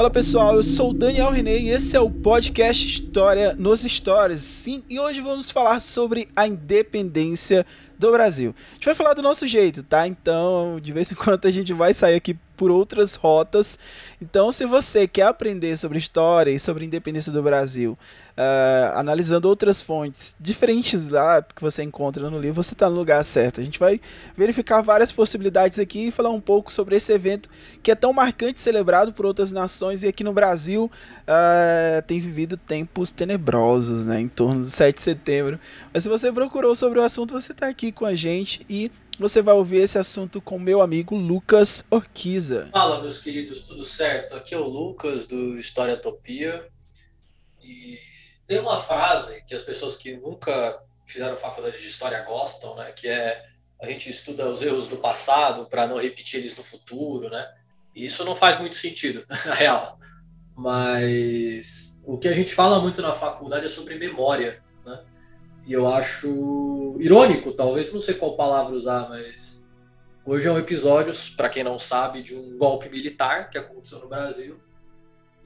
Fala pessoal, eu sou o Daniel René e esse é o podcast História nos Stories. Sim, e hoje vamos falar sobre a independência do Brasil. A gente vai falar do nosso jeito, tá? Então, de vez em quando a gente vai sair aqui por outras rotas. Então, se você quer aprender sobre história e sobre a independência do Brasil, uh, analisando outras fontes diferentes lá que você encontra no livro, você está no lugar certo. A gente vai verificar várias possibilidades aqui e falar um pouco sobre esse evento que é tão marcante, celebrado por outras nações e aqui no Brasil uh, tem vivido tempos tenebrosos, né, em torno do 7 de setembro. Mas se você procurou sobre o assunto, você está aqui com a gente e você vai ouvir esse assunto com meu amigo Lucas Orquiza. Fala, meus queridos, tudo certo? Aqui é o Lucas do História Topia. E tem uma frase que as pessoas que nunca fizeram faculdade de história gostam, né? Que é a gente estuda os erros do passado para não repetir eles no futuro, né? E isso não faz muito sentido, na real. Mas o que a gente fala muito na faculdade é sobre memória. E eu acho irônico, talvez, não sei qual palavra usar, mas hoje é um episódio, para quem não sabe, de um golpe militar que aconteceu no Brasil.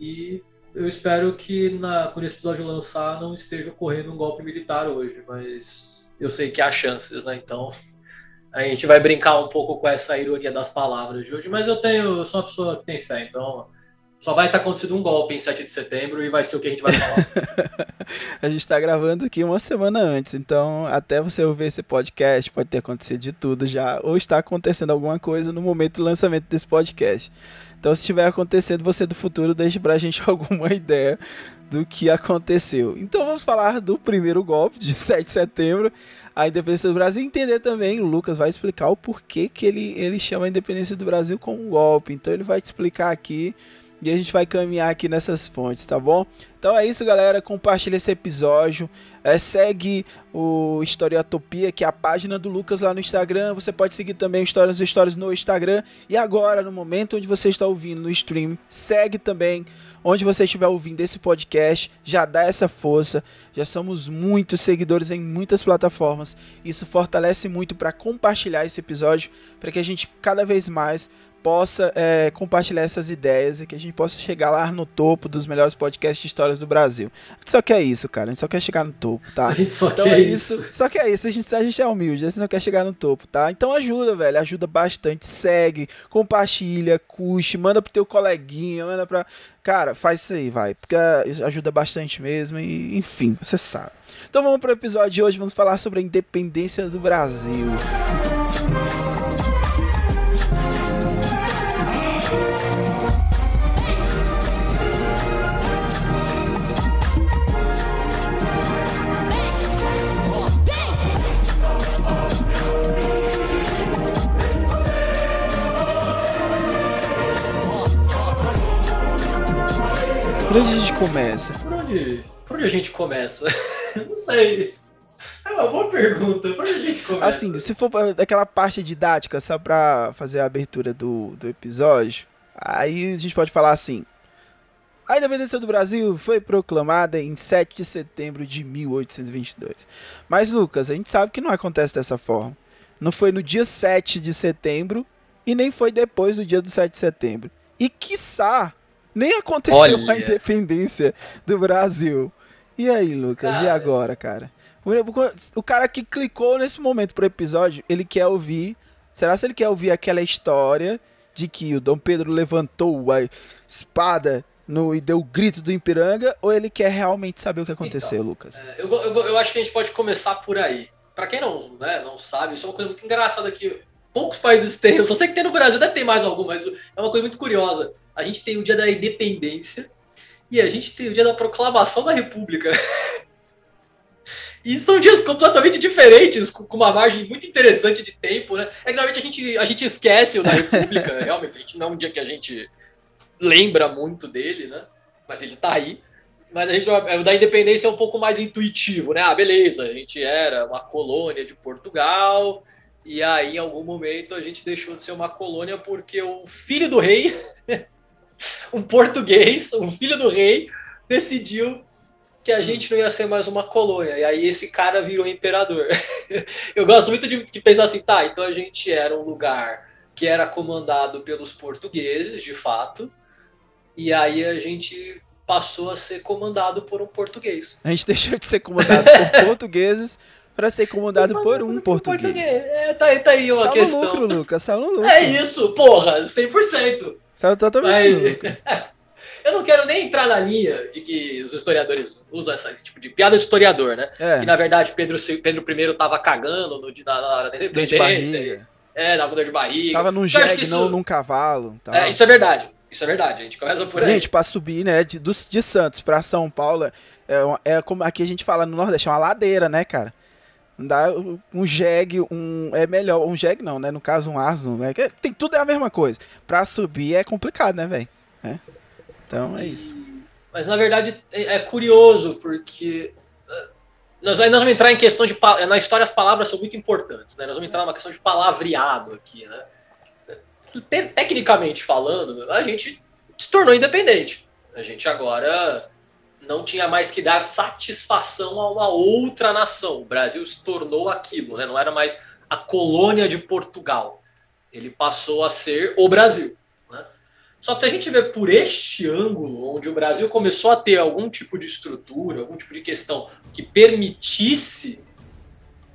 E eu espero que na, quando esse episódio lançar não esteja ocorrendo um golpe militar hoje, mas eu sei que há chances, né? Então a gente vai brincar um pouco com essa ironia das palavras de hoje, mas eu tenho, eu sou uma pessoa que tem fé, então só vai estar acontecendo um golpe em 7 de setembro e vai ser o que a gente vai falar. a gente está gravando aqui uma semana antes, então até você ouvir esse podcast pode ter acontecido de tudo já, ou está acontecendo alguma coisa no momento do lançamento desse podcast. Então, se estiver acontecendo, você do futuro deixe pra gente alguma ideia do que aconteceu. Então, vamos falar do primeiro golpe de 7 de setembro, a independência do Brasil. Entender também, o Lucas vai explicar o porquê que ele, ele chama a independência do Brasil como um golpe. Então, ele vai te explicar aqui e a gente vai caminhar aqui nessas fontes, tá bom? Então é isso, galera. Compartilha esse episódio. É, segue o Historiatopia, que é a página do Lucas lá no Instagram. Você pode seguir também o Histórias Histórias no Instagram. E agora, no momento onde você está ouvindo no stream, segue também onde você estiver ouvindo esse podcast, já dá essa força. Já somos muitos seguidores em muitas plataformas. Isso fortalece muito para compartilhar esse episódio, para que a gente cada vez mais possa é, compartilhar essas ideias e que a gente possa chegar lá no topo dos melhores podcasts de histórias do Brasil. A gente só quer isso, cara. A gente só quer chegar no topo, tá? A gente só então quer é isso. isso. Só quer isso. A gente, a gente é humilde, a gente só quer chegar no topo, tá? Então ajuda, velho. Ajuda bastante. Segue, compartilha, curte, manda pro teu coleguinha, manda pra. Cara, faz isso aí, vai. Porque ajuda bastante mesmo. E, enfim, você sabe. Então vamos pro episódio de hoje. Vamos falar sobre a independência do Brasil. Música começa? Por onde, por onde a gente começa? Não sei. É uma boa pergunta. Por onde a gente começa? Assim, se for daquela parte didática, só pra fazer a abertura do, do episódio, aí a gente pode falar assim. A independência do Brasil foi proclamada em 7 de setembro de 1822. Mas, Lucas, a gente sabe que não acontece dessa forma. Não foi no dia 7 de setembro e nem foi depois do dia do 7 de setembro. E, quiçá, nem aconteceu Olha. a independência do Brasil. E aí, Lucas? Cara. E agora, cara? O cara que clicou nesse momento pro episódio, ele quer ouvir. Será se ele quer ouvir aquela história de que o Dom Pedro levantou a espada no, e deu o grito do Ipiranga? Ou ele quer realmente saber o que aconteceu, então, Lucas? É, eu, eu, eu, acho que a gente pode começar por aí. Para quem não, né, não sabe, isso é uma coisa muito engraçada que poucos países têm. Eu só sei que tem no Brasil, deve ter mais algum, mas é uma coisa muito curiosa a gente tem o dia da independência e a gente tem o dia da proclamação da República. E são dias completamente diferentes, com uma margem muito interessante de tempo, né? É que normalmente a gente, a gente esquece o da República, realmente, a gente não é um dia que a gente lembra muito dele, né? Mas ele tá aí. Mas a gente, o da independência é um pouco mais intuitivo, né? Ah, beleza, a gente era uma colônia de Portugal, e aí em algum momento a gente deixou de ser uma colônia porque o filho do rei, um português, um filho do rei, decidiu que a gente não ia ser mais uma colônia. E aí esse cara virou imperador. Eu gosto muito de, de pensar assim, tá, então a gente era um lugar que era comandado pelos portugueses, de fato, e aí a gente passou a ser comandado por um português. A gente deixou de ser comandado por portugueses para ser comandado por um português. português. É, tá, tá aí uma questão. lucro, Lucas, saiu no lucro. É isso, porra, 100%. Saiu totalmente no lucro. Eu não quero nem entrar na linha de que os historiadores usam esse tipo de piada de historiador, né? É. Que na verdade Pedro, Pedro I tava cagando no, na, na hora da independência. É, dava dor de barriga. Tava num jegue, isso- não num cavalo. tal. É, isso é verdade. Isso é verdade. A gente começa por aí. Gente, pra subir, né, de, de Santos pra São Paulo, é, é como aqui a gente fala no Nordeste, é uma ladeira, né, cara? Dá um- jegue, um. É melhor. Um jegue não, né? No caso, um asno, né? Tem, tudo é a mesma coisa. Pra subir é complicado, né, velho? É. Então é isso. Mas na verdade é, é curioso, porque eh, nós, nós vamos entrar em questão de. pa- Na história, as palavras são muito importantes, né? Nós vamos entrar numa questão de palavreado aqui, né? Te- Tecnicamente falando, a gente se tornou independente. A gente agora não tinha mais que dar satisfação a uma outra nação. O Brasil se tornou aquilo, né? Não era mais a colônia de Portugal. Ele passou a ser o Brasil. né? Só que se a gente vê por este ângulo, onde o Brasil começou a ter algum tipo de estrutura, algum tipo de questão que permitisse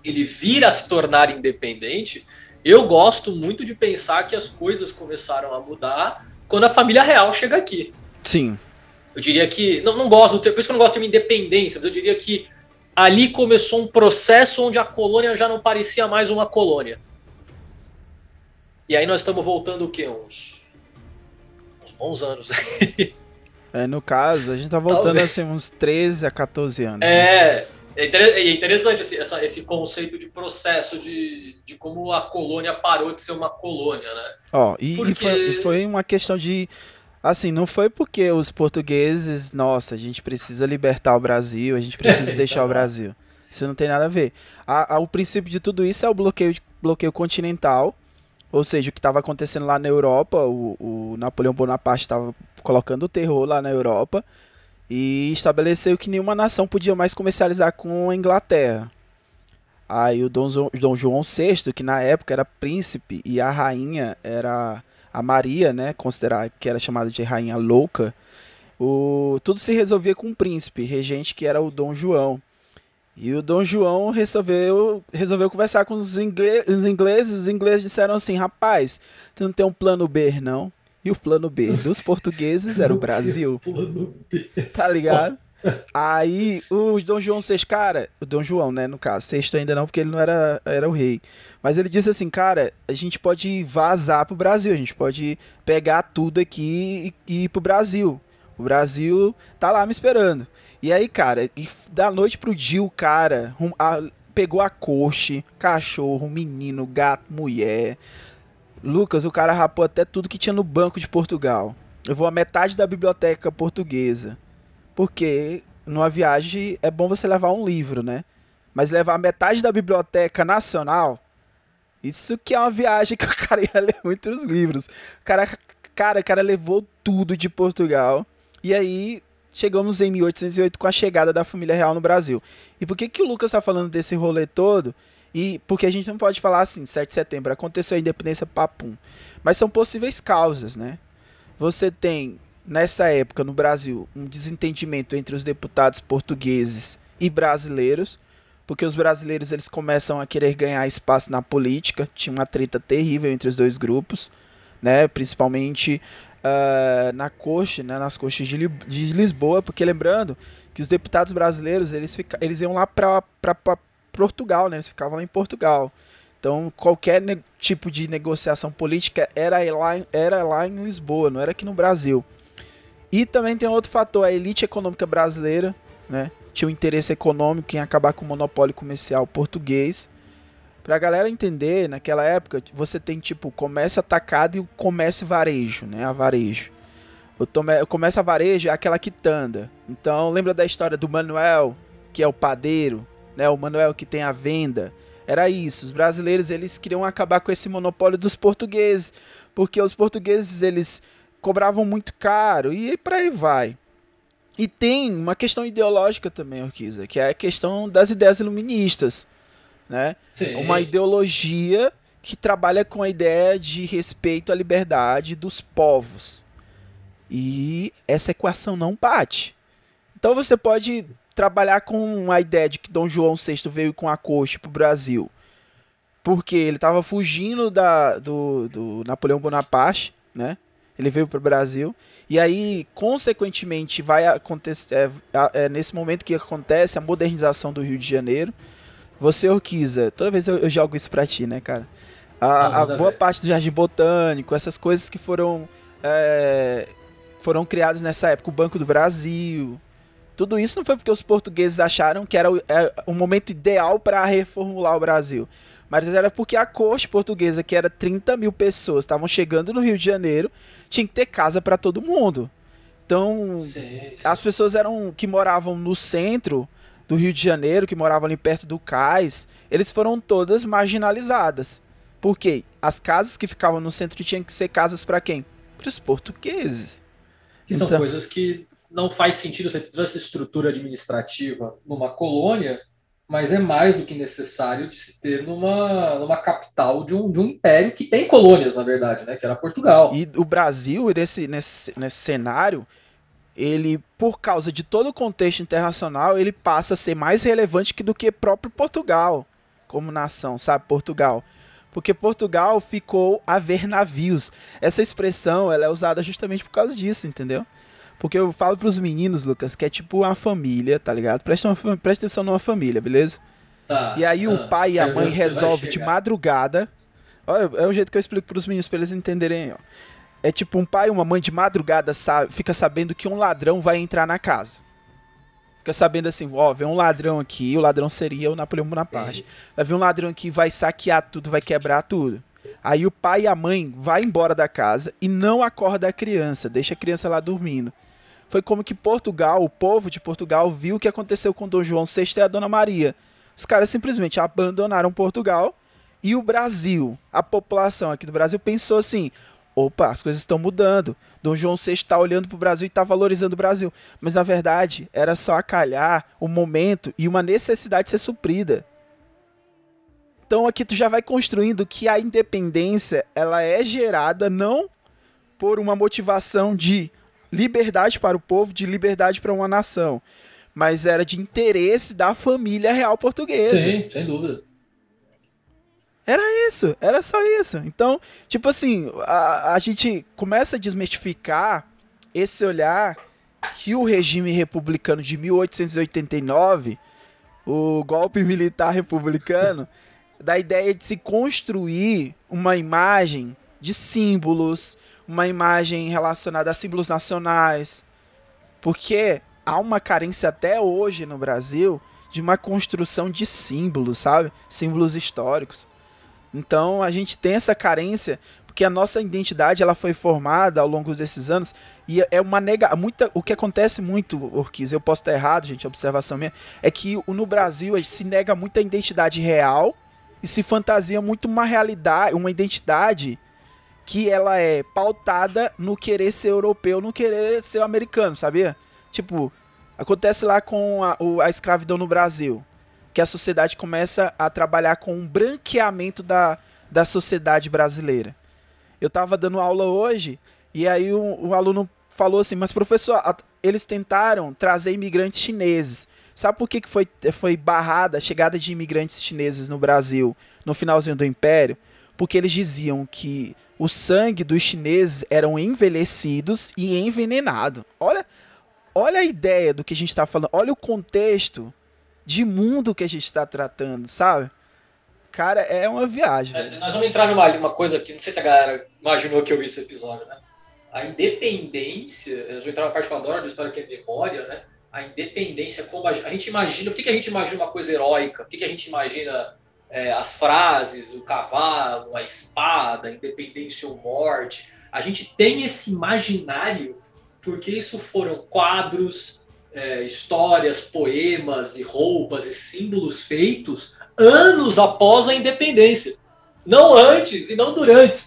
ele vir a se tornar independente, eu gosto muito de pensar que as coisas começaram a mudar quando a família real chega aqui. Sim. Eu diria que. Não, não gosto, por isso que eu não gosto termo independência, mas eu diria que ali começou um processo onde a colônia já não parecia mais uma colônia. E aí nós estamos voltando o quê? Uns, uns bons anos. É, no caso, a gente tá voltando Talvez. assim uns 13 a 14 anos. né? É, é inter- é interessante esse, essa- esse conceito de processo de, de como a colônia parou de ser uma colônia, né? Ó, e, e Porque- foi, e foi uma questão de. Assim, não foi porque os portugueses, nossa, a gente precisa libertar o Brasil, a gente precisa deixar o. Brasil. Isso não tem nada a ver. A- a- o princípio de tudo isso é o bloqueio, bloqueio continental, ou seja, o que estava acontecendo lá na Europa, o, o Napoleão Bonaparte estava colocando o terror lá na Europa e estabeleceu que nenhuma nação podia mais comercializar com a Inglaterra. Aí o Dom, Dom João VI, que na época era príncipe e a rainha era a Maria, né, considerada que era chamada de rainha louca, o, tudo se resolvia com o príncipe, regente que era o Dom João. E o Dom João resolveu, resolveu conversar com os, ingle- os ingleses, os ingleses disseram assim, rapaz, tu não tem um plano B, não? E o plano B dos portugueses era o Brasil, tá ligado? Aí o Dom João VI, cara, o Dom João, né, no caso, sexto ainda não, porque ele não era, era o rei. Mas ele disse assim, cara, a gente pode vazar pro Brasil, a gente pode pegar tudo aqui e, e ir pro Brasil. O Brasil tá lá me esperando. E aí, cara, e da noite pro dia, o cara a- pegou a coche, cachorro, menino, gato, mulher. Lucas, o cara rapou até tudo que tinha no Banco de Portugal. Levou a metade da biblioteca portuguesa. Porque numa viagem é bom você levar um livro, né? Mas levar metade da biblioteca nacional, isso que é uma viagem que o cara ia ler muitos livros. O cara, cara, o cara levou tudo de Portugal. E aí chegamos em 1808 com a chegada da família real no Brasil. E por que que o Lucas tá falando desse rolê todo? E porque a gente não pode falar assim, 7 de setembro aconteceu a independência papum. Mas são possíveis causas, né? Você tem nessa época no Brasil um desentendimento entre os deputados portugueses e brasileiros, porque os brasileiros eles começam a querer ganhar espaço na política, tinha uma treta terrível entre os dois grupos, né, principalmente ah, na coxa, né, nas coxas de, de Lisboa, porque lembrando que os deputados brasileiros eles, fica, eles iam lá para Portugal, né, eles ficavam lá em Portugal. Então, qualquer tipo de negociação política era lá, era lá em Lisboa, não era aqui no Brasil. E também tem outro fator, a elite econômica brasileira, né? tinha um interesse econômico em acabar com o monopólio comercial português. Pra galera entender, naquela época, você tem tipo comércio atacado e o comércio varejo, né? A varejo. O, tome, o comércio a varejo é aquela quitanda. Então, lembra da história do Manuel, que é o padeiro, né? O Manuel que tem a venda. Era isso. Os brasileiros, eles queriam acabar com esse monopólio dos portugueses, porque os portugueses, eles cobravam muito caro e por aí vai. E tem uma questão ideológica também, Orquiza, que é a questão das ideias iluministas, né? Sim. Uma ideologia que trabalha com a ideia de respeito à liberdade dos povos. E essa equação não bate. Então você pode trabalhar com a ideia de que Dom João VI veio com a corte para o Brasil, porque ele estava fugindo da, do, do Napoleão Bonaparte, né? Ele veio para o Brasil. E aí, consequentemente, vai acontecer. É, é, nesse momento que acontece a modernização do Rio de Janeiro. Você, Orquiza, toda vez eu, eu jogo isso para ti, né, cara? A, a boa parte do Jardim Botânico, essas coisas que foram. É, foram criadas nessa época, o Banco do Brasil. Tudo isso não foi porque os portugueses acharam que era o, é, o momento ideal para reformular o Brasil. Mas era porque a corte portuguesa, que era 30 mil pessoas, estavam chegando no Rio de Janeiro, tinha que ter casa para todo mundo. Então, sim, sim. as pessoas eram que moravam no centro do Rio de Janeiro, que moravam ali perto do cais, eles foram todas marginalizadas. Por quê? As casas que ficavam no centro tinham que ser casas para quem? Para os portugueses. Que então... são coisas que não faz sentido você ter essa estrutura administrativa numa colônia mas é mais do que necessário de se ter numa, numa capital de um, de um império que tem colônias, na verdade, né? Que era Portugal. E o Brasil, nesse, nesse, nesse cenário, ele, por causa de todo o contexto internacional, ele passa a ser mais relevante que do que próprio Portugal, como nação, sabe? Portugal. Porque Portugal ficou a ver navios. Essa expressão ela é usada justamente por causa disso, entendeu? Porque eu falo pros meninos, Lucas, que é tipo uma família, tá ligado? Presta, uma, presta atenção numa família, beleza? Tá. E aí o pai e a mãe resolvem de madrugada. Olha, é o jeito que eu explico pros meninos pra eles entenderem, ó. É tipo um pai e uma mãe de madrugada sabe, fica sabendo que um ladrão vai entrar na casa. Fica sabendo assim, ó, vem um ladrão aqui, o ladrão seria o Napoleão Bonaparte. Vai vir um ladrão aqui, vai saquear tudo, vai quebrar tudo. Aí o pai e a mãe vai embora da casa e não acorda a criança, deixa a criança lá dormindo foi como que Portugal, o povo de Portugal, viu o que aconteceu com Dom João VI e a Dona Maria. Os caras simplesmente abandonaram Portugal e o Brasil, a população aqui do Brasil pensou assim: opa, as coisas estão mudando. Dom João VI está olhando para o Brasil e está valorizando o Brasil. Mas na verdade era só acalhar o momento e uma necessidade ser suprida. Então aqui tu já vai construindo que a independência ela é gerada não por uma motivação de liberdade para o povo, de liberdade para uma nação. Mas era de interesse da família real portuguesa. Sim, sem dúvida. Era isso, era só isso. Então, tipo assim, a, a gente começa a desmistificar esse olhar que o regime republicano de 1889, o golpe militar republicano, da ideia de se construir uma imagem de símbolos, uma imagem relacionada a símbolos nacionais. Porque há uma carência até hoje no Brasil de uma construção de símbolos, sabe? Símbolos históricos. Então a gente tem essa carência porque a nossa identidade ela foi formada ao longo desses anos e é uma nega muita o que acontece muito Orquiz, eu posso estar errado, gente, observação minha, é que no Brasil se nega muita identidade real e se fantasia muito uma realidade, uma identidade que ela é pautada no querer ser europeu, no querer ser americano, sabia? Tipo, acontece lá com a, a escravidão no Brasil, que a sociedade começa a trabalhar com um branqueamento da, da sociedade brasileira. Eu tava dando aula hoje e aí o, o aluno falou assim, mas professor, a, eles tentaram trazer imigrantes chineses. Sabe por que, que foi, foi barrada a chegada de imigrantes chineses no Brasil no finalzinho do Império? Porque eles diziam que o sangue dos chineses eram envelhecidos e envenenado. Olha, olha a ideia do que a gente está falando. Olha o contexto de mundo que a gente está tratando, sabe? Cara, é uma viagem. É, nós vamos entrar numa uma coisa que não sei se a galera imaginou que eu vi esse episódio, né? A independência, eu vou entrar numa parte que eu adoro, de história que é memória, né? a independência, como a, a, gente imagina, por que, que a gente imagina uma coisa heróica? Por que, que a gente imagina é, as frases, o cavalo, a espada, independência ou morte? A gente tem esse imaginário porque isso foram quadros, é, histórias, poemas e roupas e símbolos feitos anos após a independência. Não antes e não durante.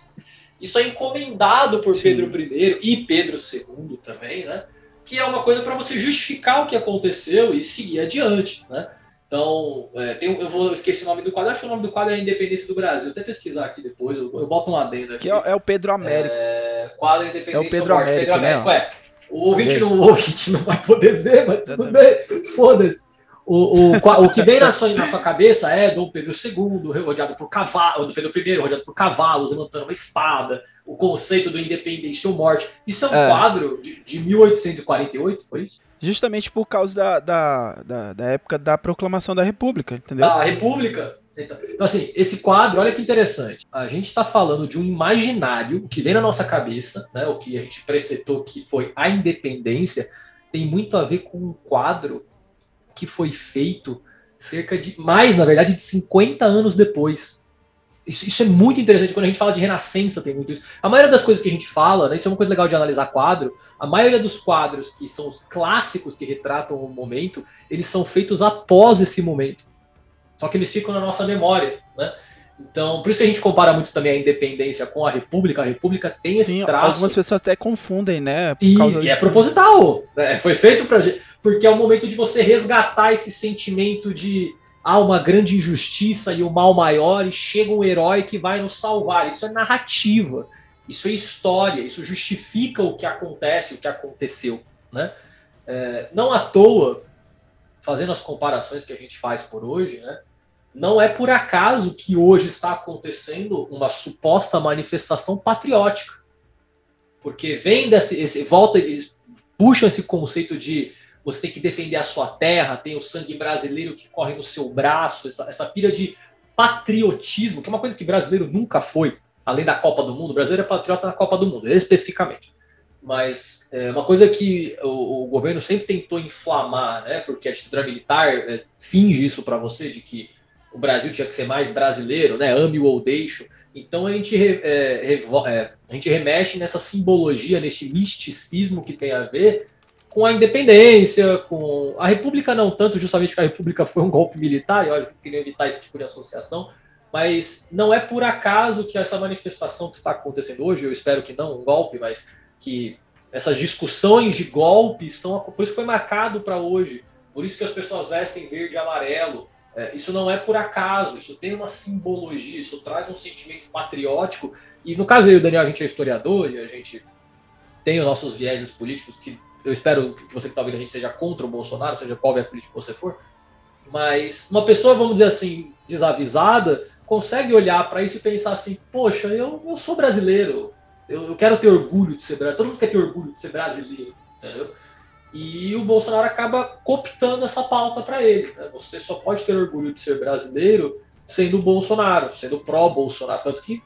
Isso é encomendado por Sim. Pedro I e Pedro II também, né? Que é uma coisa para você justificar o que aconteceu e seguir adiante, né? Então, é, tem, eu vou esquecer o nome do quadro. Acho que o nome do quadro é Independência do Brasil. Vou até pesquisar aqui depois. Eu, eu boto um adendo aqui. Que é, é o Pedro Américo. É, quadro Independência é o Pedro Américo, Pedro Américo. Né? É. O ouvinte, não, o ouvinte não vai poder ver, mas tudo bem. Foda-se. O, o, o que vem na sua, na sua cabeça é Dom Pedro II, rodeado por cavalos, Pedro I, rodeado por cavalos, levantando uma espada, o conceito do independência ou morte. Isso é um é. quadro de, de 1848, foi isso? Justamente por causa da, da, da, da, época da proclamação da República, entendeu? Da República. Então, então, assim, esse quadro, olha que interessante. A gente está falando de um imaginário que vem na nossa cabeça, né, o que a gente precetou que foi a independência, tem muito a ver com um quadro que foi feito cerca de mais, na verdade, de 50 anos depois. Isso, isso, é muito interessante quando a gente fala de renascença, tem muito isso. A maioria das coisas que a gente fala, né, isso é uma coisa legal de analisar quadro. A maioria dos quadros que são os clássicos que retratam o momento, eles são feitos após esse momento. Só que eles ficam na nossa memória, né? Então, por isso que a gente compara muito também a independência com a República. A República tem esse Sim, traço. Algumas pessoas até confundem, né? e, e é proposital. É, foi feito pra gente. Porque é o momento de você resgatar esse sentimento de há uma grande injustiça e o mal maior, e chega um herói que vai nos salvar. Isso é narrativa, isso é história, isso justifica o que acontece, o que aconteceu. Né? É, não à toa, fazendo as comparações que a gente faz por hoje, né? não é por acaso que hoje está acontecendo uma suposta manifestação patriótica. Porque vem desse, esse, volta, eles puxam esse conceito de você tem que defender a sua terra, tem o sangue brasileiro que corre no seu braço, essa, essa pira de patriotismo, que é uma coisa que brasileiro nunca foi, além da Copa do Mundo. O brasileiro é patriota na Copa do Mundo, especificamente. Mas é uma coisa que o, o governo sempre tentou inflamar, né, porque a ditadura militar é, finge isso para você, de que o Brasil tinha que ser mais brasileiro, né, ame-o ou deixo. Então a gente, é, é, a gente remexe nessa simbologia, nesse misticismo que tem a ver com a independência, com a República não tanto, justamente porque a República foi um golpe militar, e eu acho que queriam evitar esse tipo de associação, mas não é por acaso que essa manifestação que está acontecendo hoje, eu espero que não um golpe, mas que essas discussões de golpe estão, por isso foi marcado para hoje, por isso que as pessoas vestem verde e amarelo, é, isso não é por acaso, isso tem uma simbologia, isso traz um sentimento patriótico, e no caso e o Daniel, a gente é historiador, e a gente tem os nossos vieses políticos que eu espero que você que está ouvindo a gente seja contra o Bolsonaro, seja qual viés político você for, mas uma pessoa, vamos dizer assim, desavisada, consegue olhar para isso e pensar assim: poxa, eu, eu sou brasileiro, eu, eu, quero ter orgulho de ser brasileiro, todo mundo quer ter orgulho de ser brasileiro, entendeu? E o Bolsonaro acaba cooptando essa pauta para ele. Né? Você só pode ter orgulho de ser brasileiro sendo Bolsonaro, sendo pró-Bolsonaro. Tanto que,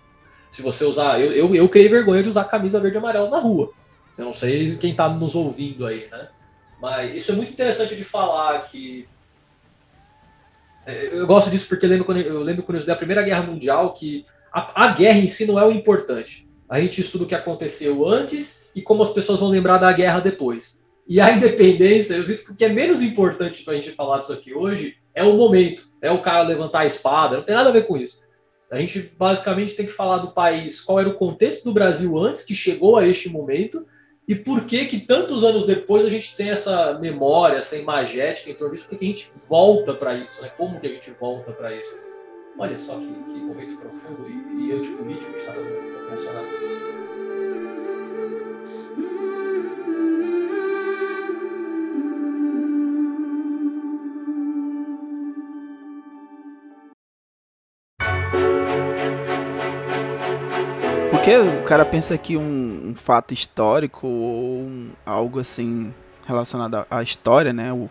se você usar. Eu, eu, eu criei vergonha de usar camisa verde e amarela na rua. Eu não sei quem está nos ouvindo aí, né? Mas isso é muito interessante de falar que. É, eu gosto disso porque eu lembro quando eu, lembro quando Primeira Guerra Mundial que a, a guerra em si não é o importante. A gente estuda o que aconteceu antes e como as pessoas vão lembrar da guerra depois. E a independência, eu sinto que o que é menos importante para a gente falar disso aqui hoje é o momento, é o cara levantar a espada, não tem nada a ver com isso. A gente basicamente tem que falar do país, qual era o contexto do Brasil antes que chegou a este momento e por que que tantos anos depois a gente tem essa memória, essa imagética em torno disso? Porque a gente volta para isso, né? Como que a gente volta para isso? Olha só que, que momento profundo e, e antipolítico está funcionando. Porque o cara pensa que um, um fato histórico ou um, algo assim relacionado à história, né? O,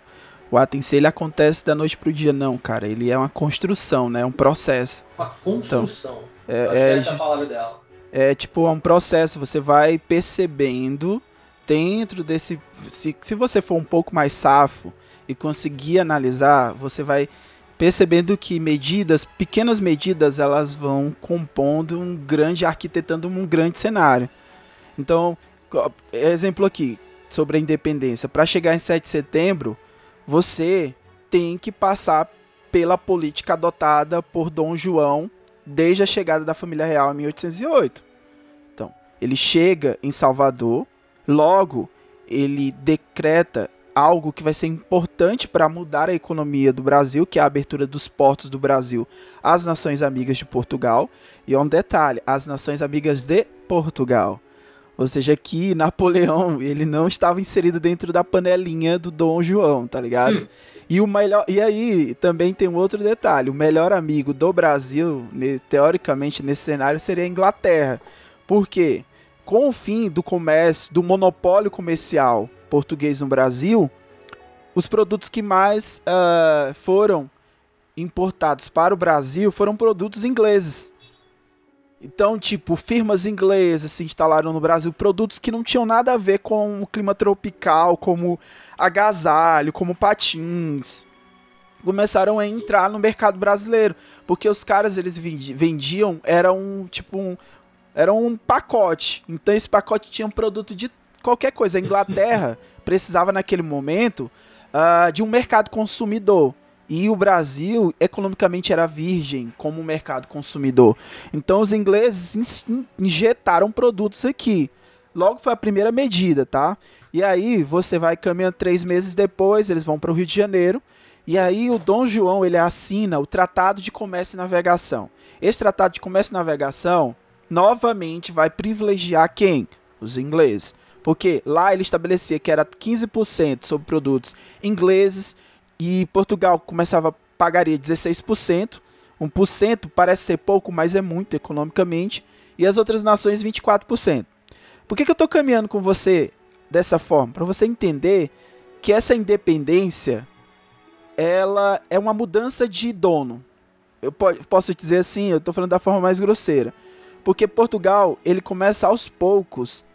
o ato em si ele acontece da noite pro dia, não, cara. Ele é uma construção, né? É um processo. Uma construção. Então, é, é, essa é a palavra dela. É tipo, é um processo. Você vai percebendo dentro desse. Se, se você for um pouco mais safo e conseguir analisar, você vai percebendo que medidas, pequenas medidas, elas vão compondo um grande, arquitetando um grande cenário. Então, exemplo aqui sobre a independência. Para chegar em 7 de setembro, você tem que passar pela política adotada por Dom João desde a chegada da família real em 1808. Então, ele chega em Salvador, logo ele decreta algo que vai ser importante para mudar a economia do Brasil, que é a abertura dos portos do Brasil às nações amigas de Portugal. E é um detalhe, as nações amigas de Portugal. Ou seja, que Napoleão, ele não estava inserido dentro da panelinha do Dom João, tá ligado? Sim. E o melhor, e aí também tem um outro detalhe, o melhor amigo do Brasil, teoricamente nesse cenário seria a Inglaterra. Por quê? Com o fim do comércio, do monopólio comercial português no Brasil, os produtos que mais uh, foram importados para o Brasil foram produtos ingleses. Então, tipo, firmas inglesas se instalaram no Brasil, produtos que não tinham nada a ver com o clima tropical, como agasalho, como patins. Começaram a entrar no mercado brasileiro, porque os caras eles vendiam era um tipo um era um pacote. Então esse pacote tinha um produto de qualquer coisa. A Inglaterra precisava naquele momento uh, de um mercado consumidor. E o Brasil, economicamente, era virgem como mercado consumidor. Então, os ingleses injetaram produtos aqui. Logo foi a primeira medida, tá? E aí, você vai caminhando três meses depois, eles vão para o Rio de Janeiro. E aí, o Dom João, ele assina o Tratado de Comércio e Navegação. Esse Tratado de Comércio e Navegação, novamente, vai privilegiar quem? Os ingleses. Porque lá ele estabelecia que era 15% sobre produtos ingleses e Portugal começava pagaria 16%. 1% parece ser pouco, mas é muito economicamente. E as outras nações 24%. Por que, que eu estou caminhando com você dessa forma? Para você entender que essa independência ela é uma mudança de dono. Eu posso dizer assim, eu estou falando da forma mais grosseira. Porque Portugal, ele começa aos poucos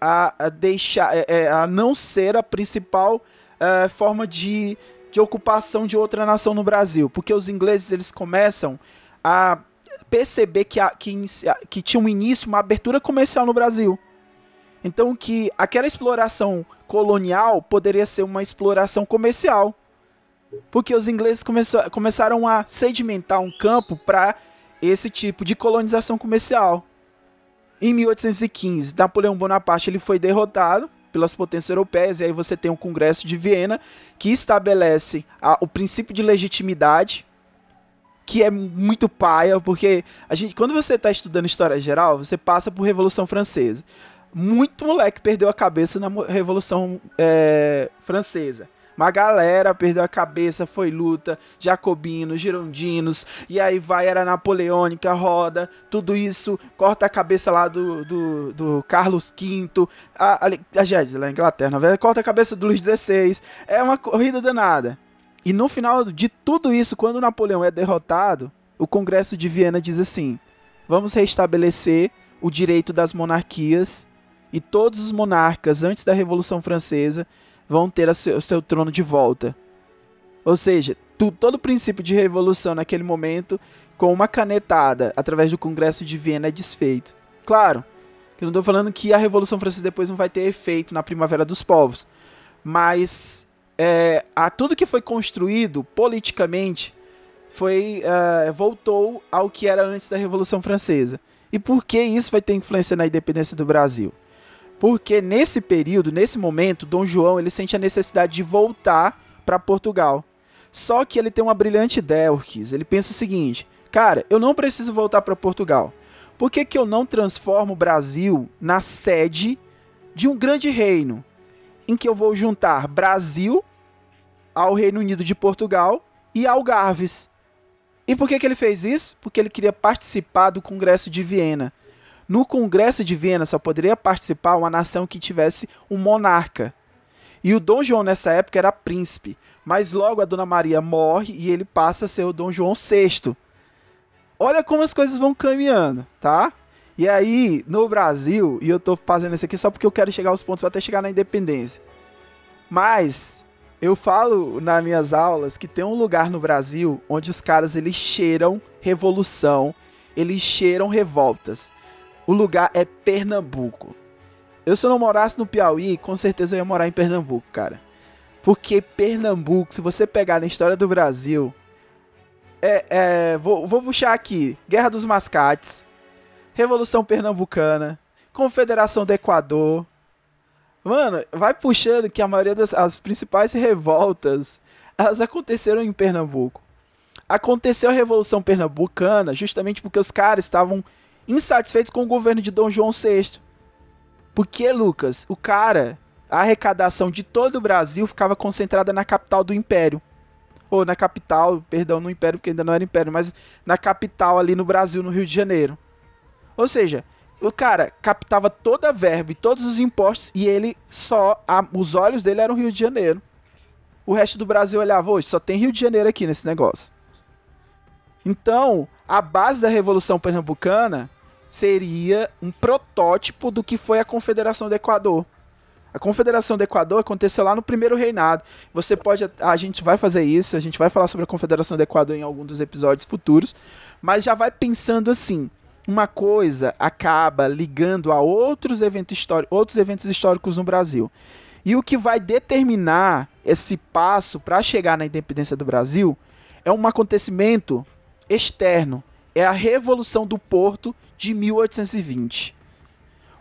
a, a deixar, é, é, a não ser a principal é, forma de, de ocupação de outra nação no Brasil, porque os ingleses eles começam a perceber que, a, que, que tinha um início, uma abertura comercial no Brasil. Então que aquela exploração colonial poderia ser uma exploração comercial. Porque os ingleses começaram a sedimentar um campo para esse tipo de colonização comercial. Em 1815, Napoleão Bonaparte ele foi derrotado pelas potências europeias, e aí você tem o Congresso de Viena, que estabelece a, o princípio de legitimidade, que é muito paia, porque a gente, quando você está estudando história geral, você passa por Revolução Francesa. Muito moleque perdeu a cabeça na Revolução é, Francesa. Uma galera perdeu a cabeça, foi luta, jacobinos, girondinos, e aí vai, era napoleônica, roda, tudo isso, corta a cabeça lá do, do, do Carlos V, a, a, a, lá Inglaterra, corta a cabeça do Luís XVI, é uma corrida danada. E no final de tudo isso, quando Napoleão é derrotado, o Congresso de Viena diz assim: vamos restabelecer o direito das monarquias e todos os monarcas antes da Revolução Francesa vão ter seu, o seu trono de volta. Ou seja, tu, todo o princípio de revolução naquele momento, com uma canetada através do Congresso de Viena, é desfeito. Claro, que não estou falando que a Revolução Francesa depois não vai ter efeito na Primavera dos Povos, mas é, a tudo que foi construído politicamente foi uh, voltou ao que era antes da Revolução Francesa. E por que isso vai ter influência na independência do Brasil? Porque nesse período, nesse momento, Dom João ele sente a necessidade de voltar para Portugal. Só que ele tem uma brilhante ideia, Urquiz. Ele pensa o seguinte: cara, eu não preciso voltar para Portugal. Por que, que eu não transformo o Brasil na sede de um grande reino? Em que eu vou juntar Brasil ao Reino Unido de Portugal e Algarves. E por que, que ele fez isso? Porque ele queria participar do Congresso de Viena. No Congresso de Viena só poderia participar uma nação que tivesse um monarca. E o Dom João nessa época era príncipe, mas logo a Dona Maria morre e ele passa a ser o Dom João VI. Olha como as coisas vão caminhando, tá? E aí, no Brasil, e eu tô fazendo isso aqui só porque eu quero chegar aos pontos até chegar na independência. Mas eu falo nas minhas aulas que tem um lugar no Brasil onde os caras eles cheiram revolução, eles cheiram revoltas. O lugar é Pernambuco. Eu se eu não morasse no Piauí, com certeza eu ia morar em Pernambuco, cara. Porque Pernambuco, se você pegar na história do Brasil, é, é vou, vou puxar aqui: Guerra dos Mascates, Revolução Pernambucana, Confederação do Equador. Mano, vai puxando que a maioria das as principais revoltas elas aconteceram em Pernambuco. Aconteceu a Revolução Pernambucana justamente porque os caras estavam insatisfeitos com o governo de Dom João VI. Porque, Lucas, o cara, a arrecadação de todo o Brasil ficava concentrada na capital do império. Ou na capital, perdão, no império, porque ainda não era império, mas na capital ali no Brasil, no Rio de Janeiro. Ou seja, o cara captava toda a verba e todos os impostos e ele só. A, os olhos dele eram Rio de Janeiro. O resto do Brasil olhava, hoje só tem Rio de Janeiro aqui nesse negócio. Então, a base da Revolução Pernambucana seria um protótipo do que foi a Confederação do Equador. A Confederação do Equador aconteceu lá no primeiro reinado. Você pode. A gente vai fazer isso, a gente vai falar sobre a Confederação do Equador em algum dos episódios futuros. Mas já vai pensando assim: uma coisa acaba ligando a outros eventos, históricos, outros eventos históricos no Brasil. E o que vai determinar esse passo para chegar na independência do Brasil é um acontecimento externo. É a Revolução do Porto de 1820.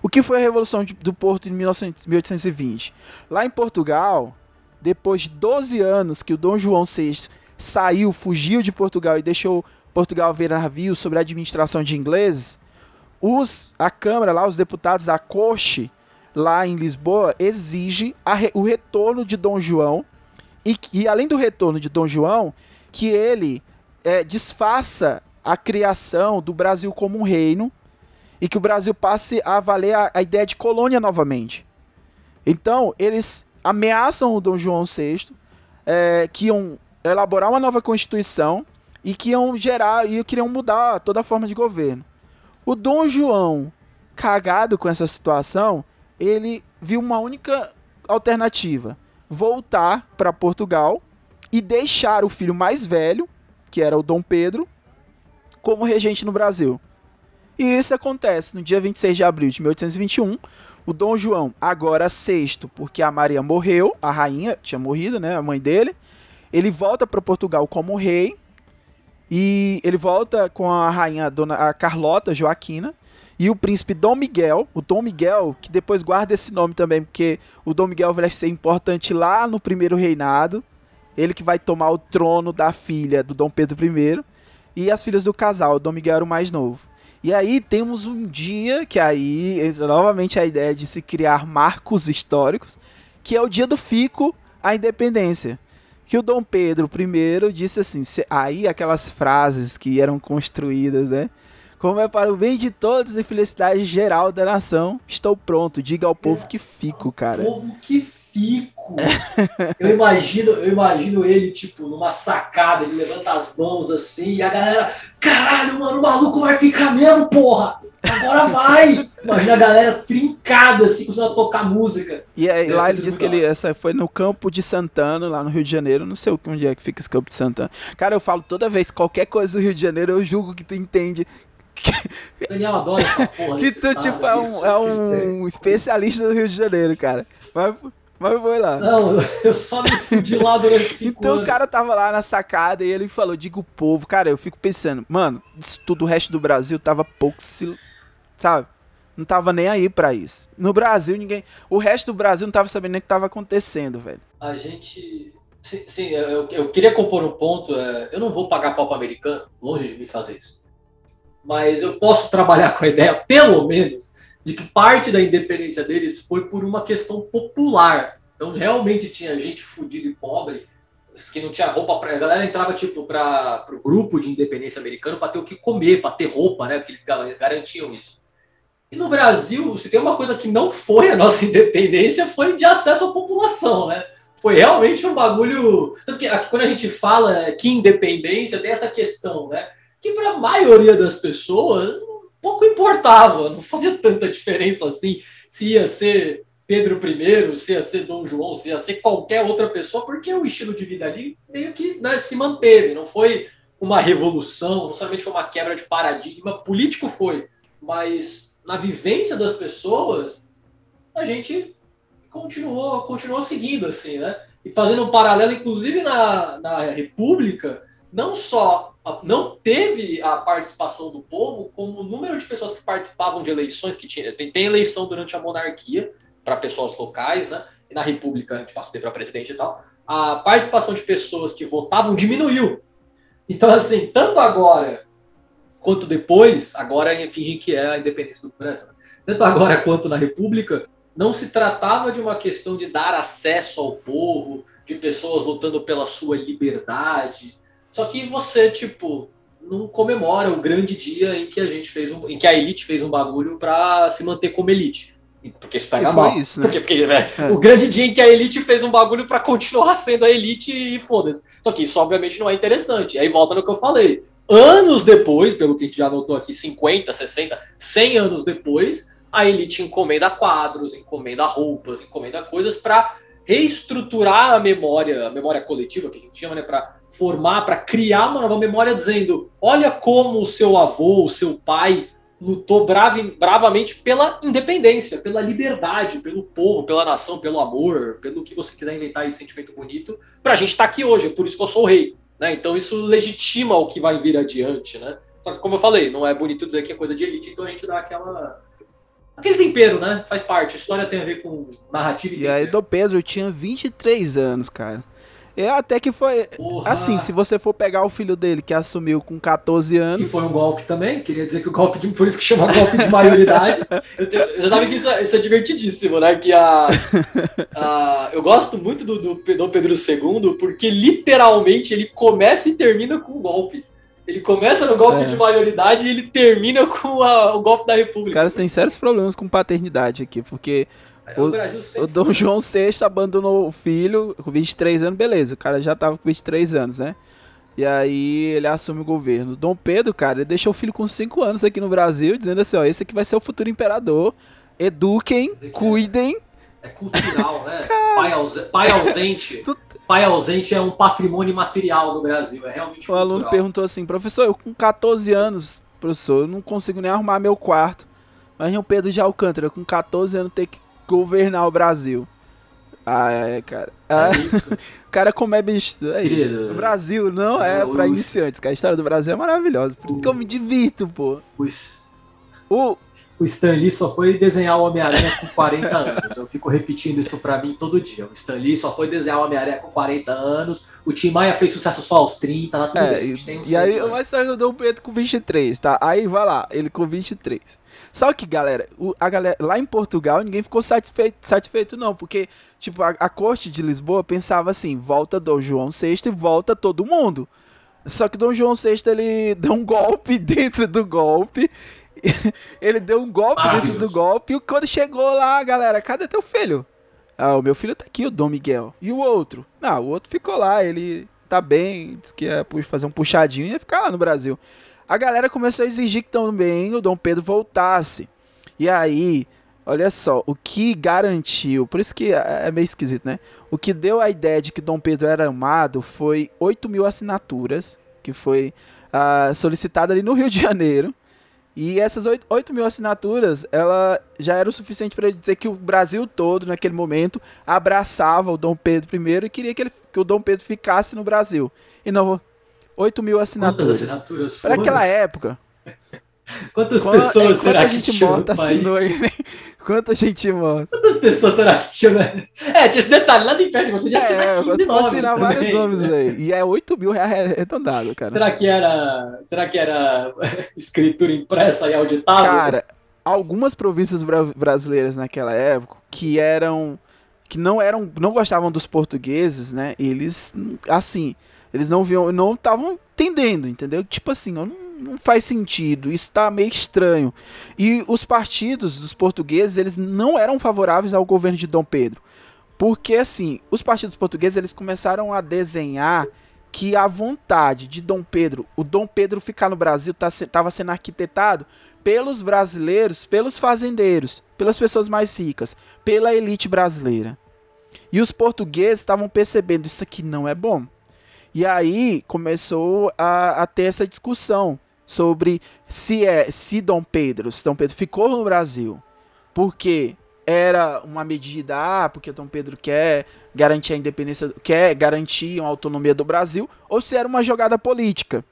O que foi a Revolução do Porto em 1820? Lá em Portugal, depois de 12 anos que o Dom João VI saiu, fugiu de Portugal e deixou Portugal ver navio sobre a administração de ingleses, os, a Câmara lá, os deputados, a Corte, lá em Lisboa, exige re, o retorno de Dom João e, e, além do retorno de Dom João, que ele é, desfaça a criação do Brasil como um reino e que o Brasil passe a valer a, a ideia de colônia novamente. Então, eles ameaçam o Dom João VI é, que iam elaborar uma nova constituição e que iam gerar e queriam mudar toda a forma de governo. O Dom João, cagado com essa situação, ele viu uma única alternativa: voltar para Portugal e deixar o filho mais velho, que era o Dom Pedro, como regente no Brasil. E isso acontece no dia 26 de abril de 1821. O Dom João, agora sexto, porque a Maria morreu, a rainha tinha morrido, né, a mãe dele. Ele volta para Portugal como rei e ele volta com a rainha Dona a Carlota Joaquina e o príncipe Dom Miguel, o Dom Miguel, que depois guarda esse nome também, porque o Dom Miguel vai ser importante lá no primeiro reinado. Ele que vai tomar o trono da filha do Dom Pedro I e as filhas do casal, o Dom Miguel era o mais novo. E aí temos um dia que aí entra novamente a ideia de se criar marcos históricos, que é o dia do fico à independência que o Dom Pedro I disse assim, aí aquelas frases que eram construídas, né? Como é para o bem de todos e felicidade geral da nação, estou pronto, diga ao povo que fico, cara. Povo que fico. Eu imagino, eu imagino ele tipo numa sacada, ele levanta as mãos assim e a galera, caralho, mano, o maluco vai ficar mesmo, porra. Agora vai! Imagina a galera trincada, assim, começando a tocar música. E aí, lá ele disse que ele essa foi no campo de Santana, lá no Rio de Janeiro. Não sei onde é que fica esse campo de Santana. Cara, eu falo toda vez, qualquer coisa do Rio de Janeiro, eu julgo que tu entende. Daniel adora essa porra. que tu, tipo, é um, é um especialista do Rio de Janeiro, cara. Mas, mas foi lá. Não, eu só me fudi lá durante cinco Então anos. o cara tava lá na sacada e ele falou, diga o povo. Cara, eu fico pensando, mano, isso tudo o resto do Brasil tava pouco se sabe? Não tava nem aí para isso. No Brasil, ninguém. O resto do Brasil não tava sabendo nem o que tava acontecendo, velho. A gente. Sim, sim eu, eu, queria compor um ponto. É, eu não vou pagar pau americano, longe de me fazer isso. Mas eu posso trabalhar com a ideia, pelo menos, de que parte da independência deles foi por uma questão popular. Então, realmente tinha gente fodida e pobre que não tinha roupa para a galera entrava tipo para o grupo de independência americano para ter o que comer, para ter roupa, né? Porque eles garantiam isso. E no Brasil, se tem uma coisa que não foi a nossa independência, foi de acesso à população, né? Foi realmente um bagulho. Tanto que aqui, quando a gente fala que independência, tem essa questão, né? Que para a maioria das pessoas pouco importava, não fazia tanta diferença assim se ia ser Pedro I, se ia ser Dom João, se ia ser qualquer outra pessoa, porque o estilo de vida ali meio que né, se manteve, não foi uma revolução, não somente foi uma quebra de paradigma, político foi, mas na vivência das pessoas, a gente continuou, continuou seguindo, assim, né? E fazendo um paralelo, inclusive na, na República, não só não teve a participação do povo, como o número de pessoas que participavam de eleições, que tinha, tem, tem eleição durante a monarquia, para pessoas locais, né? E na República, tipo, passei para presidente e tal, a participação de pessoas que votavam diminuiu. Então, assim, tanto agora quanto depois, agora fingem que é a independência do Brasil, né? tanto agora quanto na República, não se tratava de uma questão de dar acesso ao povo, de pessoas lutando pela sua liberdade. Só que você, tipo, não comemora o grande dia em que a gente fez um, em que a elite fez um bagulho para se manter como elite. Porque isso pega mal. Isso, né? Porque, porque né, é. o grande dia em que a elite fez um bagulho para continuar sendo a elite e foda-se. Só que isso, obviamente, não é interessante. Aí volta no que eu falei. Anos depois, pelo que a gente já notou aqui, 50, 60, 100 anos depois, a elite encomenda quadros, encomenda roupas, encomenda coisas para reestruturar a memória, a memória coletiva, que a gente chama, né? Para formar, para criar uma nova memória, dizendo: olha como o seu avô, o seu pai lutou brave, bravamente pela independência, pela liberdade, pelo povo, pela nação, pelo amor, pelo que você quiser inventar aí de sentimento bonito, para a gente estar tá aqui hoje, é por isso que eu sou o rei. Né? Então isso legitima o que vai vir adiante. Né? Só que, como eu falei, não é bonito dizer que é coisa de elite, então a gente dá aquela. Aquele tempero, né? Faz parte. A história tem a ver com narrativa e, e aí, do Pedro tinha 23 anos, cara. É até que foi. Porra. Assim, se você for pegar o filho dele que assumiu com 14 anos. Que foi um golpe também, queria dizer que o golpe de. Por isso que chama golpe de maioridade. eu, tenho, eu sabe que isso, é, isso, é divertidíssimo, né? Que a, a. eu gosto muito do, do, do Pedro II, porque literalmente ele começa e termina com um golpe. Ele começa no golpe é. de maioridade e ele termina com a, o golpe da República. Os caras têm sérios problemas com paternidade aqui, porque o, o, o Dom João VI abandonou o filho com 23 anos, beleza. O cara já tava com 23 anos, né? E aí ele assume o governo. Dom Pedro, cara, ele deixou o filho com 5 anos aqui no Brasil, dizendo assim, ó, esse aqui vai ser o futuro imperador. Eduquem, cuidem. É, é cultural, né? Pai, ausente, pai ausente. pai ausente é um patrimônio material do Brasil, é realmente O cultural. aluno perguntou assim, professor, eu com 14 anos, professor, eu não consigo nem arrumar meu quarto. Mas o Pedro de Alcântara, com 14 anos, tem que governar o Brasil. Ah, é, cara. Ah, é o cara como é bicho. É isso. O Brasil não é, é pra os... iniciantes, cara. A história do Brasil é maravilhosa. Por isso que eu me divirto, pô. Os... O... o Stan Lee só foi desenhar o Homem-Aranha com 40 anos. Eu fico repetindo isso pra mim todo dia. O Stan Lee só foi desenhar o Homem-Aranha com 40 anos. O Tim Maia fez sucesso só aos 30, tá tudo é, bem. E, e aí, mas só eu dou o Pedro com 23, tá? Aí vai lá, ele com 23. Só que, galera, o, a galera lá em Portugal ninguém ficou satisfeito, satisfeito não, porque tipo a, a corte de Lisboa pensava assim, volta Dom João VI e volta todo mundo. Só que Dom João VI ele deu um golpe dentro do golpe. ele deu um golpe dentro do golpe e quando chegou lá, galera, cadê teu filho? Ah, o meu filho tá aqui, o Dom Miguel. E o outro? Não, o outro ficou lá, ele tá bem, disse que ia fazer um puxadinho e ia ficar lá no Brasil a galera começou a exigir que também o Dom Pedro voltasse. E aí, olha só, o que garantiu, por isso que é, é meio esquisito, né? O que deu a ideia de que Dom Pedro era amado foi 8 mil assinaturas, que foi uh, solicitada ali no Rio de Janeiro. E essas 8, 8 mil assinaturas, ela já era o suficiente para dizer que o Brasil todo, naquele momento, abraçava o Dom Pedro I e queria que, ele, que o Dom Pedro ficasse no Brasil. E não, 8 mil assinaturas. assinaturas Para aquela época. Quantas Qual, pessoas é, será que tinha no país? Aí, Quanta gente morta? Quantas pessoas será que tinha? Né? É, tinha esse detalhe lá no império, você já assinar é, 15 nomes assinar também. vários nomes aí. E é 8 mil reais arredondado, cara. Será que era, será que era escritura impressa e auditável? Cara, algumas províncias bra brasileiras naquela época que eram que não eram não gostavam dos portugueses, né? Eles assim, eles não viam, não estavam entendendo, entendeu? Tipo assim, não, não faz sentido, está meio estranho. E os partidos dos portugueses, eles não eram favoráveis ao governo de Dom Pedro. Porque assim, os partidos portugueses, eles começaram a desenhar que a vontade de Dom Pedro, o Dom Pedro ficar no Brasil estava tá, sendo arquitetado pelos brasileiros, pelos fazendeiros, pelas pessoas mais ricas, pela elite brasileira. E os portugueses estavam percebendo isso aqui não é bom. E aí começou a, a, ter essa discussão sobre se é se Dom Pedro, se Dom Pedro ficou no Brasil porque era uma medida, ah, porque Dom Pedro quer garantir a independência, quer garantir a autonomia do Brasil, ou se era uma jogada política.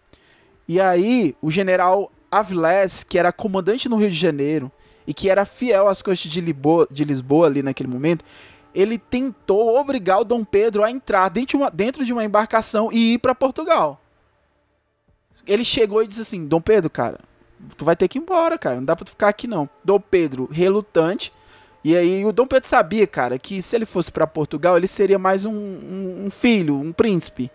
E aí o general Avilés, que era comandante no Rio de Janeiro e que era fiel às costas de de Lisboa ali naquele momento, ele tentou obrigar o Dom Pedro a entrar dentro de uma, dentro de uma embarcação e ir para Portugal. Ele chegou e disse assim: Dom Pedro, cara, tu vai ter que ir embora, cara, não dá pra tu ficar aqui não. Dom Pedro, relutante. E aí o Dom Pedro sabia, cara, que se ele fosse para Portugal, ele seria mais um, um, um filho, um príncipe.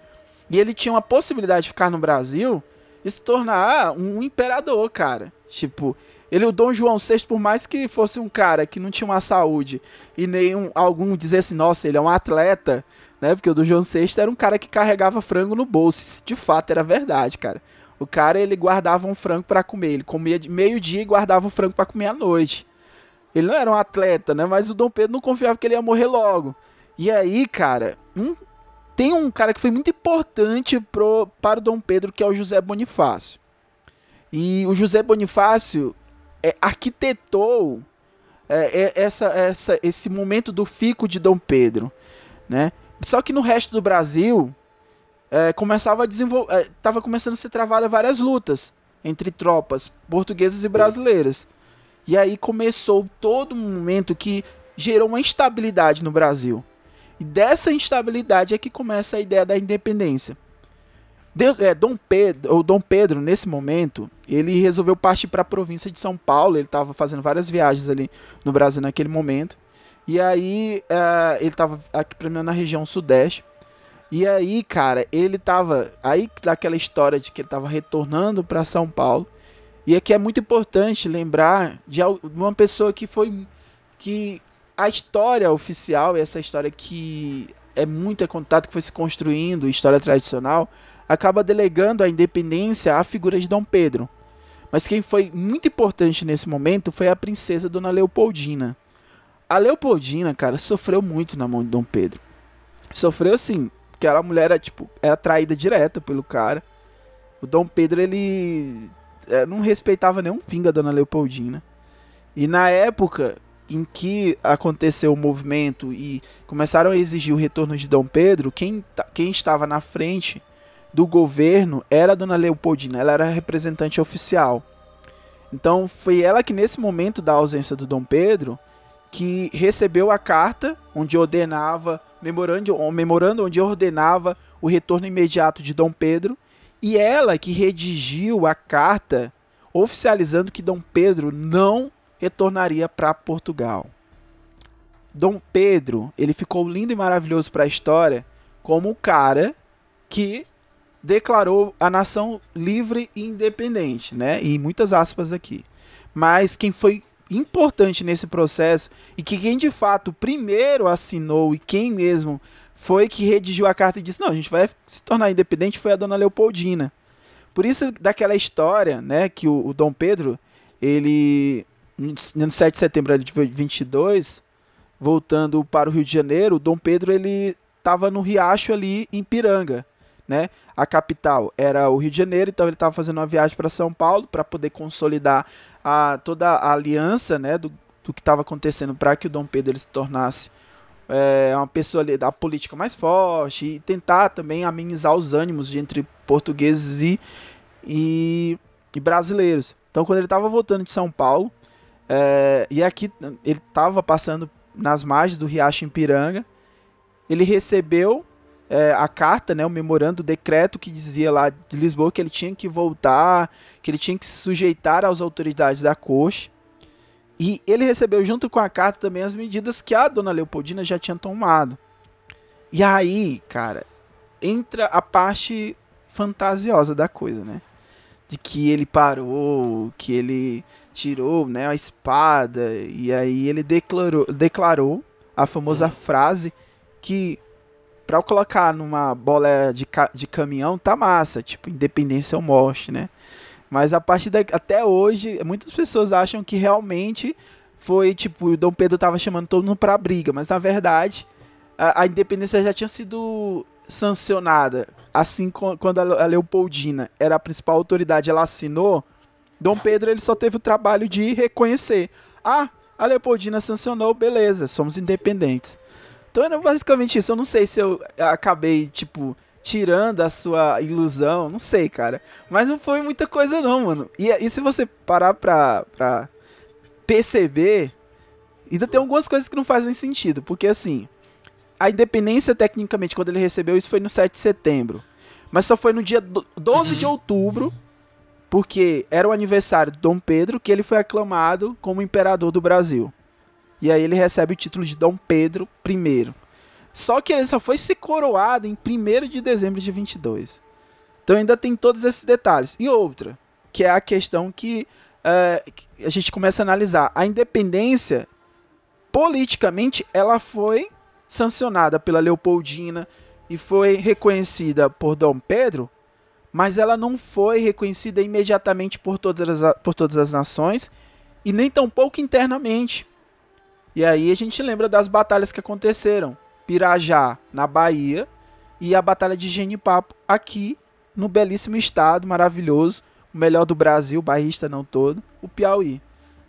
E ele tinha uma possibilidade de ficar no Brasil e se tornar um imperador, cara. Tipo, ele, o Dom João VI, por mais que fosse um cara que não tinha uma saúde e nenhum algum dissesse, nossa, ele é um atleta, né? Porque o Dom João VI era um cara que carregava frango no bolso. Isso de fato era verdade, cara. O cara ele guardava um frango para comer, ele comia de meio-dia e guardava o frango para comer à noite. Ele não era um atleta, né? Mas o Dom Pedro não confiava que ele ia morrer logo. E aí, cara, um tem um cara que foi muito importante pro, para o Dom Pedro, que é o José Bonifácio. E o José Bonifácio é, arquitetou é, é, essa, essa, esse momento do fico de Dom Pedro. Né? Só que no resto do Brasil, é, começava a desenvolver. Estava é, começando a ser travada várias lutas entre tropas portuguesas e brasileiras. E aí começou todo um momento que gerou uma instabilidade no Brasil. E dessa instabilidade é que começa a ideia da independência. De, é, Dom Pedro, Dom Pedro, nesse momento, ele resolveu partir para a província de São Paulo. Ele estava fazendo várias viagens ali no Brasil naquele momento. E aí é, ele estava aqui na região sudeste. E aí, cara, ele estava aí daquela história de que ele estava retornando para São Paulo. E aqui é muito importante lembrar de uma pessoa que foi que a história oficial, essa história que é muito contato que foi se construindo, história tradicional, acaba delegando a independência à figura de Dom Pedro. Mas quem foi muito importante nesse momento foi a princesa Dona Leopoldina. A Leopoldina, cara, sofreu muito na mão de Dom Pedro. Sofreu assim, porque a mulher era tipo, era traída direta pelo cara. O Dom Pedro ele é, não respeitava nenhum pinga a Dona Leopoldina. E na época, em que aconteceu o movimento e começaram a exigir o retorno de Dom Pedro, quem, quem estava na frente do governo era a dona Leopoldina, ela era a representante oficial. Então foi ela que nesse momento da ausência do Dom Pedro que recebeu a carta onde ordenava memorando, memorando onde ordenava o retorno imediato de Dom Pedro e ela que redigiu a carta oficializando que Dom Pedro não retornaria para Portugal. Dom Pedro, ele ficou lindo e maravilhoso para a história como o cara que declarou a nação livre e independente, né? E muitas aspas aqui. Mas quem foi importante nesse processo e que quem de fato primeiro assinou e quem mesmo foi que redigiu a carta e disse: "Não, a gente vai se tornar independente" foi a dona Leopoldina. Por isso daquela história, né, que o, o Dom Pedro, ele no 7 de setembro de 22, voltando para o Rio de Janeiro, Dom Pedro ele estava no Riacho ali em Piranga, né? A capital era o Rio de Janeiro, então ele estava fazendo uma viagem para São Paulo para poder consolidar a, toda a aliança, né, do, do que estava acontecendo para que o Dom Pedro ele se tornasse é, uma pessoa da política mais forte e tentar também amenizar os ânimos entre portugueses e, e, e brasileiros. Então, quando ele estava voltando de São Paulo, é, e aqui ele estava passando nas margens do Riacho Ipiranga. Ele recebeu é, a carta, né, o memorando, o decreto que dizia lá de Lisboa que ele tinha que voltar, que ele tinha que se sujeitar às autoridades da corte. E ele recebeu junto com a carta também as medidas que a dona Leopoldina já tinha tomado. E aí, cara, entra a parte fantasiosa da coisa, né? De que ele parou, que ele tirou né, a espada e aí ele declarou, declarou a famosa frase que para colocar numa bola de, ca de caminhão tá massa, tipo independência ou morte, né? Mas a partir da, até hoje, muitas pessoas acham que realmente foi tipo, o Dom Pedro estava chamando todo mundo para briga, mas na verdade a, a, independência já tinha sido sancionada. Assim, quando a Leopoldina era a principal autoridade, ela assinou. Dom Pedro ele só teve o trabalho de reconhecer. Ah, a Leopoldina sancionou, beleza, somos independentes. Então era basicamente isso. Eu não sei se eu acabei, tipo, tirando a sua ilusão, não sei, cara. Mas não foi muita coisa não, mano. E, e se você parar pra, pra perceber, ainda tem algumas coisas que não fazem sentido. Porque assim, a independência, tecnicamente, quando ele recebeu isso foi no 7 de setembro. Mas só foi no dia 12 uhum. de outubro, porque era o aniversário de Dom Pedro que ele foi aclamado como imperador do Brasil. E aí ele recebe o título de Dom Pedro I. Só que ele só foi se coroado em 1 de dezembro de 22. Então ainda tem todos esses detalhes. E outra, que é a questão que, uh, a gente começa a analisar. A independência, politicamente, ela foi sancionada pela Leopoldina e foi reconhecida por Dom Pedro, mas ela não foi reconhecida imediatamente por todas as, por todas as nações e nem tampouco internamente. E aí a gente lembra das batalhas que aconteceram. Pirajá, na Bahia, e a Batalha de Genipapo, aqui no belíssimo estado, maravilhoso, o melhor do Brasil, bairrista não todo, o Piauí.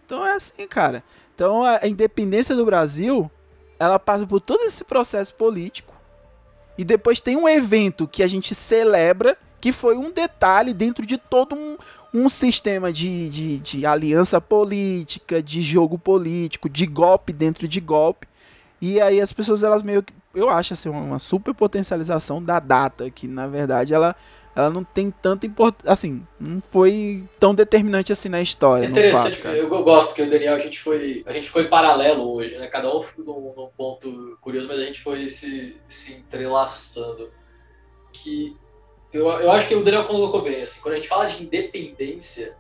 Então é assim, cara. Então a independência do Brasil, ela passa por todo esse processo político. E depois tem um evento que a gente celebra, que foi um detalhe dentro de todo um, um sistema de, de, de aliança política, de jogo político, de golpe dentro de golpe. E aí as pessoas, elas meio que. Eu acho assim, uma super potencialização da data, que na verdade ela, ela não tem tanta importância. Assim, não foi tão determinante assim na história. É interessante, fato, eu, eu, gosto que o Daniel, a gente foi. A gente foi paralelo hoje, né? Cada um ficou num, num ponto curioso, mas a gente foi se, se entrelaçando. Que eu, eu acho que o Daniel colocou bem, assim, quando a gente fala de independência,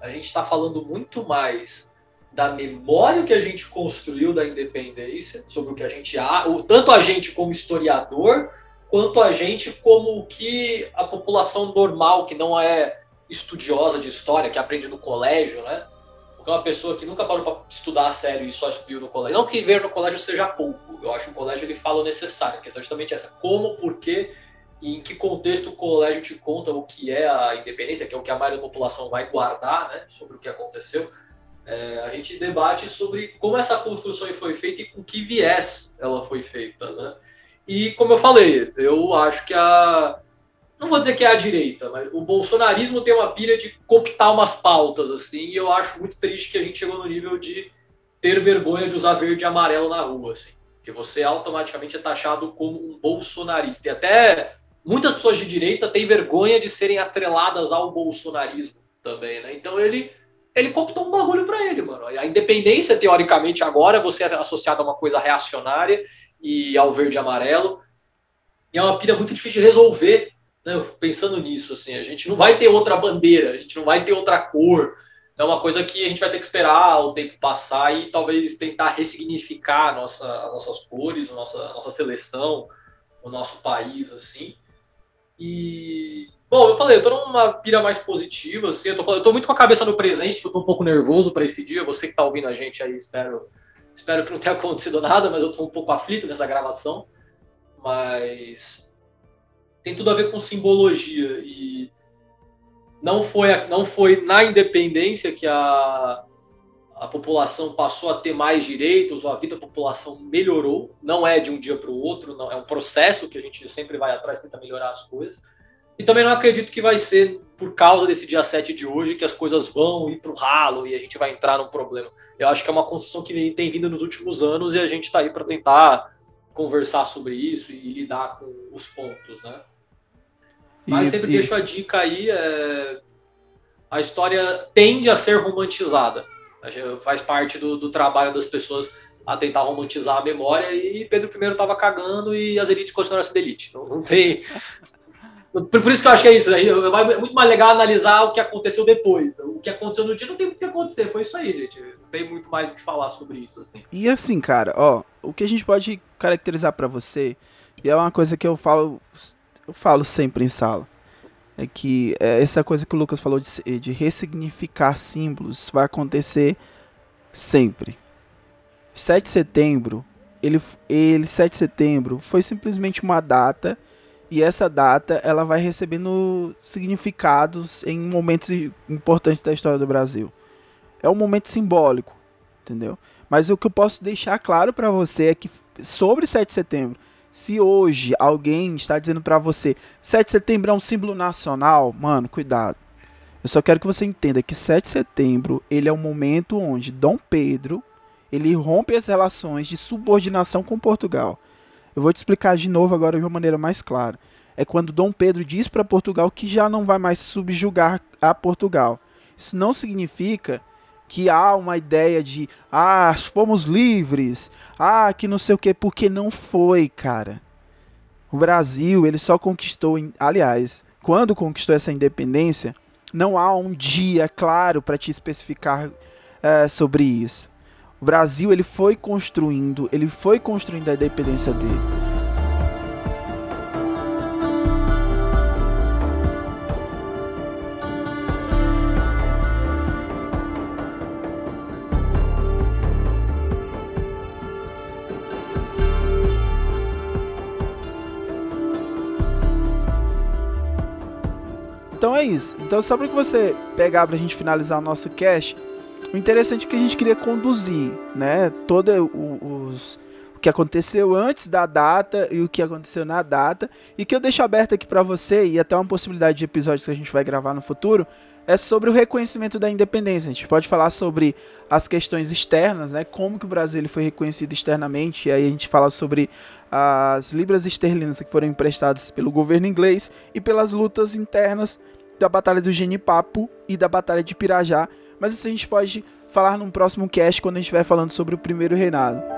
a gente está falando muito mais da memória que a gente construiu da independência, sobre o que a gente há, tanto a gente como historiador, quanto a gente como o que a população normal, que não é estudiosa de história, que aprende no colégio, né? Porque uma pessoa que nunca parou para estudar a sério e só estudou no colégio. Não que ver no colégio seja pouco, eu acho que o colégio ele fala o necessário, a questão é justamente essa, como, por quê e em que contexto o colégio te conta o que é a independência, que é o que a maioria da população vai guardar né, sobre o que aconteceu, é, a gente debate sobre como essa construção foi feita e com que viés ela foi feita. Né? E, como eu falei, eu acho que a. Não vou dizer que é a direita, mas o bolsonarismo tem uma pilha de cooptar umas pautas, assim, e eu acho muito triste que a gente chegou no nível de ter vergonha de usar verde e amarelo na rua, assim. Porque você automaticamente é taxado como um bolsonarista. E até muitas pessoas de direita têm vergonha de serem atreladas ao bolsonarismo também, né? Então ele ele computou um bagulho para ele, mano. A independência, teoricamente, agora você é associado a uma coisa reacionária e ao verde e amarelo. E é uma pilha muito difícil de resolver, né? Pensando nisso, assim, a gente não vai ter outra bandeira, a gente não vai ter outra cor. É uma coisa que a gente vai ter que esperar o tempo passar e talvez tentar ressignificar a nossa, as nossas cores, a nossa, a nossa seleção, o nosso país, assim. E. Bom, eu falei, eu tô numa pira mais positiva, assim, eu tô, eu tô muito com a cabeça no presente, eu tô um pouco nervoso para esse dia. Você que tá ouvindo a gente aí, espero, espero que não tenha acontecido nada, mas eu tô um pouco aflito nessa gravação. Mas tem tudo a ver com simbologia e não foi, não foi na independência que a, a população passou a ter mais direitos, ou a vida da população melhorou. Não é de um dia para o outro, não é um processo que a gente sempre vai atrás, tenta melhorar as coisas. E também não acredito que vai ser por causa desse dia 7 de hoje que as coisas vão ir para o ralo e a gente vai entrar num problema. Eu acho que é uma construção que tem vindo nos últimos anos e a gente está aí para tentar conversar sobre isso e lidar com os pontos, né? Mas e, sempre e... deixo a dica aí, é... a história tende a ser romantizada Faz parte do, do trabalho das pessoas a tentar romantizar a memória e Pedro I estava cagando e as elites continuaram sendo elite. Não, não tem. Por isso que eu acho que é isso. É muito mais legal analisar o que aconteceu depois. O que aconteceu no dia não tem muito o que acontecer. Foi isso aí, gente. Não tem muito mais o que falar sobre isso. Assim. E assim, cara, ó, o que a gente pode caracterizar para você, e é uma coisa que eu falo, eu falo sempre em sala. É que é, essa coisa que o Lucas falou de, de ressignificar símbolos vai acontecer sempre. 7 de setembro, ele, ele 7 de setembro foi simplesmente uma data e essa data ela vai recebendo significados em momentos importantes da história do Brasil. É um momento simbólico, entendeu? Mas o que eu posso deixar claro para você é que sobre 7 de setembro se hoje alguém está dizendo para você 7 de setembro é um símbolo nacional, mano, cuidado. Eu só quero que você entenda que 7 de setembro ele é um momento onde Dom Pedro ele rompe as relações de subordinação com Portugal. Eu vou te explicar de novo agora de uma maneira mais clara. É quando Dom Pedro diz para Portugal que já não vai mais subjugar a Portugal. Isso não significa que há uma ideia de ah, fomos livres, ah, que não sei o que, porque não foi, cara. O Brasil, ele só conquistou, aliás, quando conquistou essa independência, não há um dia claro para te especificar é, sobre isso. O Brasil, ele foi construindo, ele foi construindo a independência dele. Então é isso. Então só para que você pegar para a gente finalizar o nosso cast, o interessante é que a gente queria conduzir, né, todo o, os o que aconteceu antes da data e o que aconteceu na data, e que eu deixo aberto aqui para você e até uma possibilidade de episódios que a gente vai gravar no futuro, é sobre o reconhecimento da independência. A gente pode falar sobre as questões externas, né? Como que o Brasil ele foi reconhecido externamente, e aí a gente fala sobre as libras esterlinas que foram emprestadas pelo governo inglês e pelas lutas internas da Batalha do Genipapo e da Batalha de Pirajá. Mas isso a gente pode falar num próximo cast quando a gente estiver falando sobre o primeiro reinado.